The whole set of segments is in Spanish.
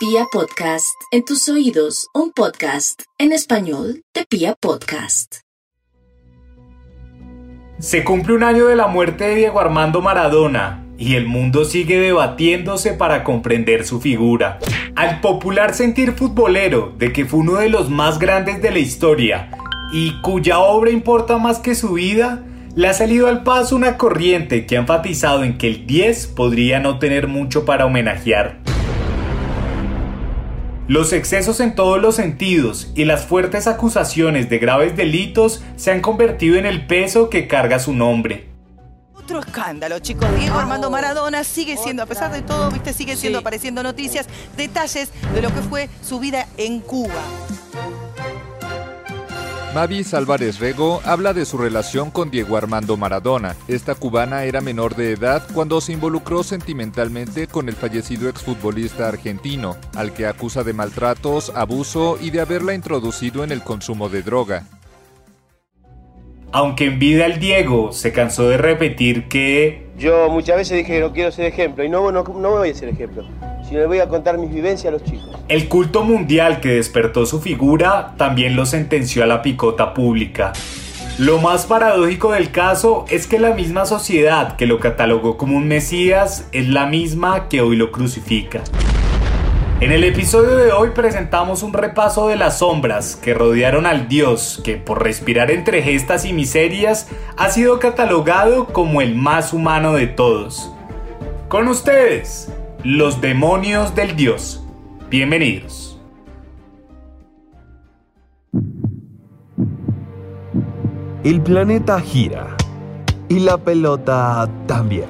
Pia Podcast, en tus oídos, un podcast en español de Pia Podcast. Se cumple un año de la muerte de Diego Armando Maradona y el mundo sigue debatiéndose para comprender su figura. Al popular sentir futbolero de que fue uno de los más grandes de la historia y cuya obra importa más que su vida, le ha salido al paso una corriente que ha enfatizado en que el 10 podría no tener mucho para homenajear. Los excesos en todos los sentidos y las fuertes acusaciones de graves delitos se han convertido en el peso que carga su nombre. Otro escándalo, chicos. Diego Armando Maradona sigue siendo, a pesar de todo, viste, sigue siendo apareciendo noticias, detalles de lo que fue su vida en Cuba. Mavis Álvarez Rego habla de su relación con Diego Armando Maradona. Esta cubana era menor de edad cuando se involucró sentimentalmente con el fallecido exfutbolista argentino, al que acusa de maltratos, abuso y de haberla introducido en el consumo de droga. Aunque en vida el Diego se cansó de repetir que... Yo muchas veces dije que no quiero ser ejemplo y no, no, no voy a ser ejemplo, sino le voy a contar mis vivencias a los chicos. El culto mundial que despertó su figura también lo sentenció a la picota pública. Lo más paradójico del caso es que la misma sociedad que lo catalogó como un mesías es la misma que hoy lo crucifica. En el episodio de hoy presentamos un repaso de las sombras que rodearon al dios que por respirar entre gestas y miserias ha sido catalogado como el más humano de todos. Con ustedes, los demonios del dios. Bienvenidos. El planeta gira y la pelota también.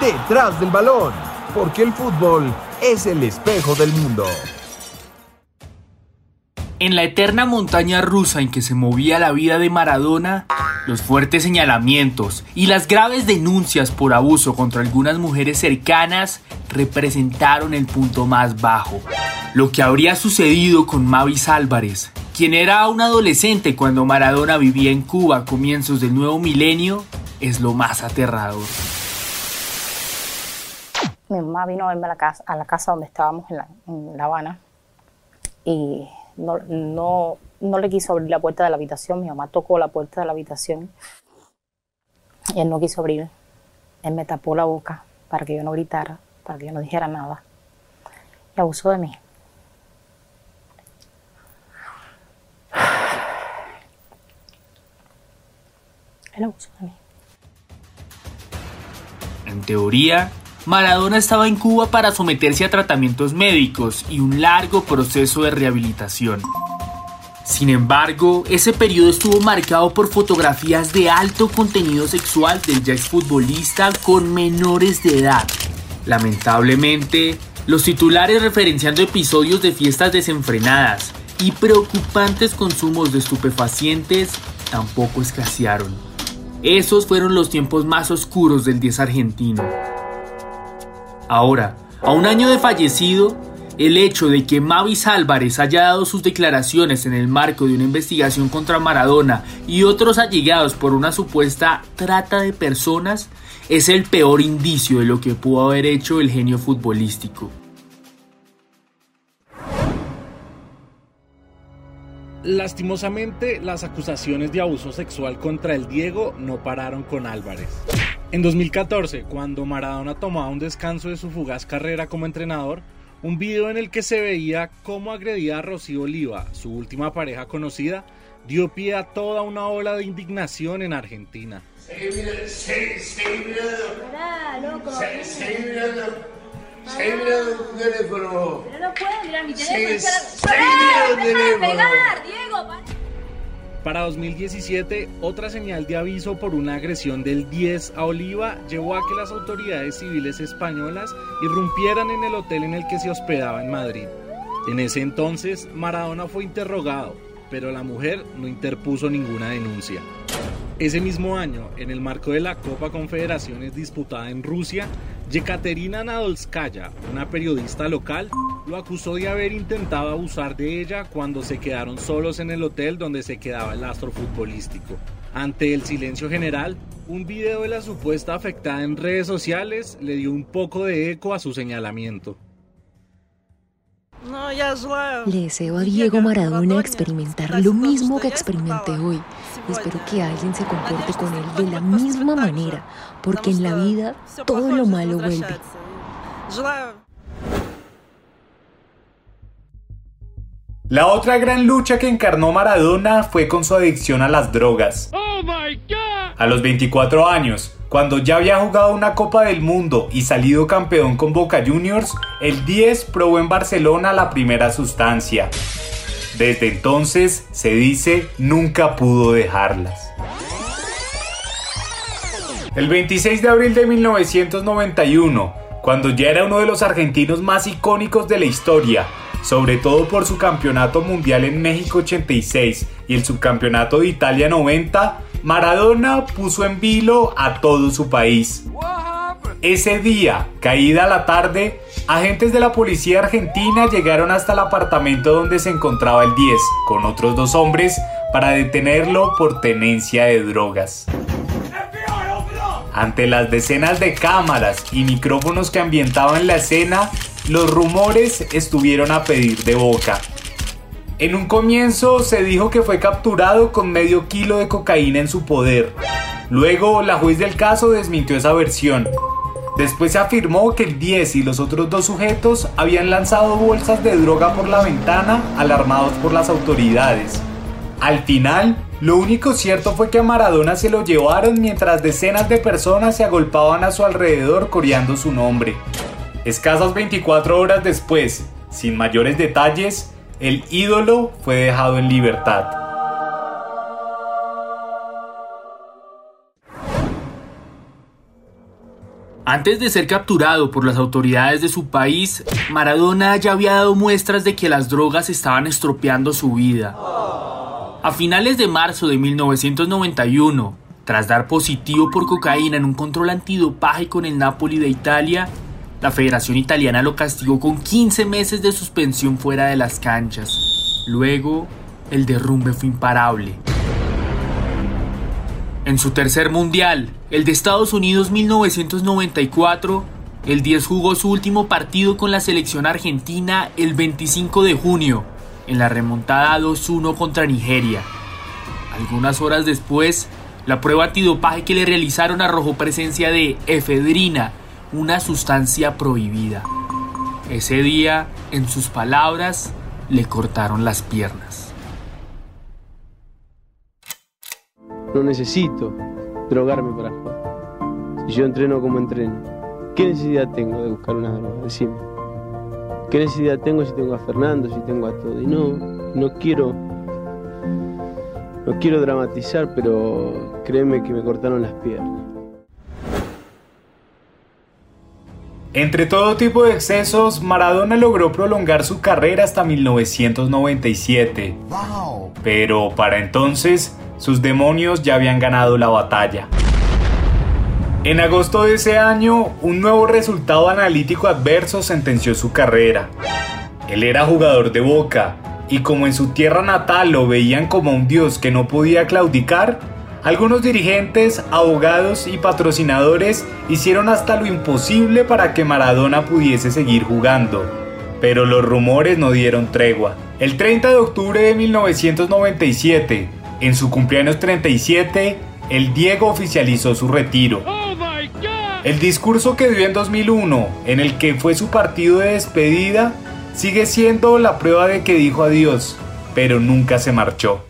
Detrás del balón, porque el fútbol es el espejo del mundo. En la eterna montaña rusa en que se movía la vida de Maradona, los fuertes señalamientos y las graves denuncias por abuso contra algunas mujeres cercanas representaron el punto más bajo. Lo que habría sucedido con Mavis Álvarez, quien era un adolescente cuando Maradona vivía en Cuba a comienzos del nuevo milenio, es lo más aterrador. Mi mamá vino a verme a la casa, a la casa donde estábamos en La, en la Habana y no, no, no le quiso abrir la puerta de la habitación. Mi mamá tocó la puerta de la habitación y él no quiso abrir. Él me tapó la boca para que yo no gritara, para que yo no dijera nada. Y abusó de mí. Él abusó de mí. En teoría, Maradona estaba en Cuba para someterse a tratamientos médicos y un largo proceso de rehabilitación. Sin embargo, ese periodo estuvo marcado por fotografías de alto contenido sexual del ya exfutbolista con menores de edad. Lamentablemente, los titulares referenciando episodios de fiestas desenfrenadas y preocupantes consumos de estupefacientes tampoco escasearon. Esos fueron los tiempos más oscuros del 10 argentino. Ahora, a un año de fallecido, el hecho de que Mavis Álvarez haya dado sus declaraciones en el marco de una investigación contra Maradona y otros allegados por una supuesta trata de personas es el peor indicio de lo que pudo haber hecho el genio futbolístico. Lastimosamente, las acusaciones de abuso sexual contra el Diego no pararon con Álvarez. En 2014, cuando Maradona tomaba un descanso de su fugaz carrera como entrenador, un video en el que se veía cómo agredía a Rocío Oliva, su última pareja conocida, dio pie a toda una ola de indignación en Argentina. Seguí mirando, seguí, seguí mirando. Pará, loco. Se- Seguí mirando. Seguí mirando tu teléfono. Pero no puedo mirar mi teléfono. sí, ¡Pará! mira el ¡Deja de teléfono. pegar, pará. Para 2017, otra señal de aviso por una agresión del 10 a Oliva llevó a que las autoridades civiles españolas irrumpieran en el hotel en el que se hospedaba en Madrid. En ese entonces, Maradona fue interrogado, pero la mujer no interpuso ninguna denuncia. Ese mismo año, en el marco de la Copa Confederaciones disputada en Rusia, Yekaterina Nadolskaya, una periodista local, lo acusó de haber intentado abusar de ella cuando se quedaron solos en el hotel donde se quedaba el astro futbolístico. Ante el silencio general, un video de la supuesta afectada en redes sociales le dio un poco de eco a su señalamiento. Le deseo a Diego Maradona experimentar lo mismo que experimenté hoy. Espero que alguien se comporte con él de la misma manera, porque en la vida todo lo malo vuelve. La otra gran lucha que encarnó Maradona fue con su adicción a las drogas. A los 24 años, cuando ya había jugado una Copa del Mundo y salido campeón con Boca Juniors, el 10 probó en Barcelona la primera sustancia. Desde entonces, se dice, nunca pudo dejarlas. El 26 de abril de 1991, cuando ya era uno de los argentinos más icónicos de la historia, sobre todo por su campeonato mundial en México 86 y el subcampeonato de Italia 90, Maradona puso en vilo a todo su país. Ese día, caída la tarde, agentes de la policía argentina llegaron hasta el apartamento donde se encontraba el 10, con otros dos hombres, para detenerlo por tenencia de drogas. Ante las decenas de cámaras y micrófonos que ambientaban la escena, los rumores estuvieron a pedir de boca. En un comienzo se dijo que fue capturado con medio kilo de cocaína en su poder. Luego la juez del caso desmintió esa versión. Después se afirmó que el 10 y los otros dos sujetos habían lanzado bolsas de droga por la ventana alarmados por las autoridades. Al final, lo único cierto fue que a Maradona se lo llevaron mientras decenas de personas se agolpaban a su alrededor coreando su nombre. Escasas 24 horas después, sin mayores detalles, el ídolo fue dejado en libertad. Antes de ser capturado por las autoridades de su país, Maradona ya había dado muestras de que las drogas estaban estropeando su vida. A finales de marzo de 1991, tras dar positivo por cocaína en un control antidopaje con el Napoli de Italia, la Federación Italiana lo castigó con 15 meses de suspensión fuera de las canchas. Luego, el derrumbe fue imparable. En su tercer mundial, el de Estados Unidos 1994, el 10 jugó su último partido con la selección argentina el 25 de junio, en la remontada 2-1 contra Nigeria. Algunas horas después, la prueba antidopaje que le realizaron arrojó presencia de efedrina, una sustancia prohibida. Ese día, en sus palabras, le cortaron las piernas. No necesito drogarme para jugar. Si yo entreno como entreno, ¿qué necesidad tengo de buscar una droga? Decime. ¿Qué necesidad tengo si tengo a Fernando, si tengo a todo? Y no, no quiero. No quiero dramatizar, pero créeme que me cortaron las piernas. Entre todo tipo de excesos, Maradona logró prolongar su carrera hasta 1997. Pero para entonces, sus demonios ya habían ganado la batalla. En agosto de ese año, un nuevo resultado analítico adverso sentenció su carrera. Él era jugador de Boca, y como en su tierra natal lo veían como un dios que no podía claudicar, algunos dirigentes, abogados y patrocinadores hicieron hasta lo imposible para que Maradona pudiese seguir jugando. Pero los rumores no dieron tregua. El 30 de octubre de 1997, en su cumpleaños 37, el Diego oficializó su retiro. El discurso que dio en 2001, en el que fue su partido de despedida, sigue siendo la prueba de que dijo adiós, pero nunca se marchó.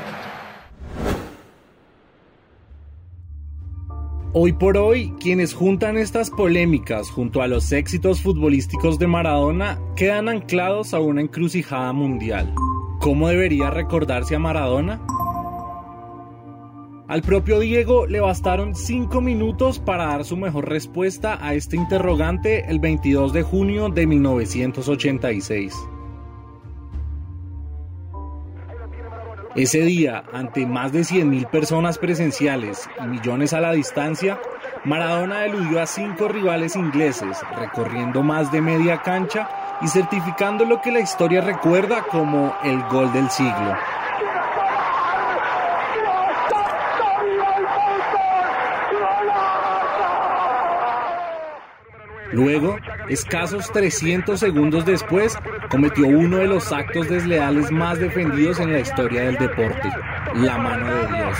Hoy por hoy, quienes juntan estas polémicas junto a los éxitos futbolísticos de Maradona quedan anclados a una encrucijada mundial. ¿Cómo debería recordarse a Maradona? Al propio Diego le bastaron 5 minutos para dar su mejor respuesta a este interrogante el 22 de junio de 1986. Ese día, ante más de 100.000 personas presenciales y millones a la distancia, Maradona eludió a cinco rivales ingleses, recorriendo más de media cancha y certificando lo que la historia recuerda como el gol del siglo. Luego, escasos 300 segundos después, cometió uno de los actos desleales más defendidos en la historia del deporte, la mano de Dios.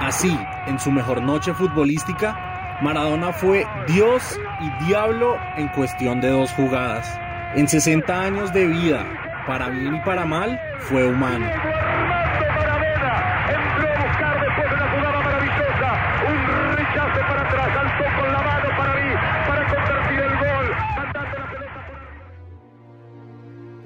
Así, en su mejor noche futbolística, Maradona fue Dios y diablo en cuestión de dos jugadas. En 60 años de vida, para bien y para mal, fue humano.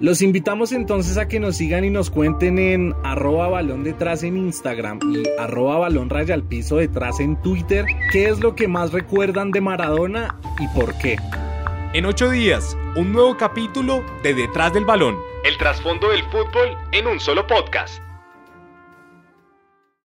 Los invitamos entonces a que nos sigan y nos cuenten en arroba balón detrás en Instagram y arroba balón raya al piso detrás en Twitter qué es lo que más recuerdan de Maradona y por qué. En ocho días, un nuevo capítulo de Detrás del Balón. El trasfondo del fútbol en un solo podcast.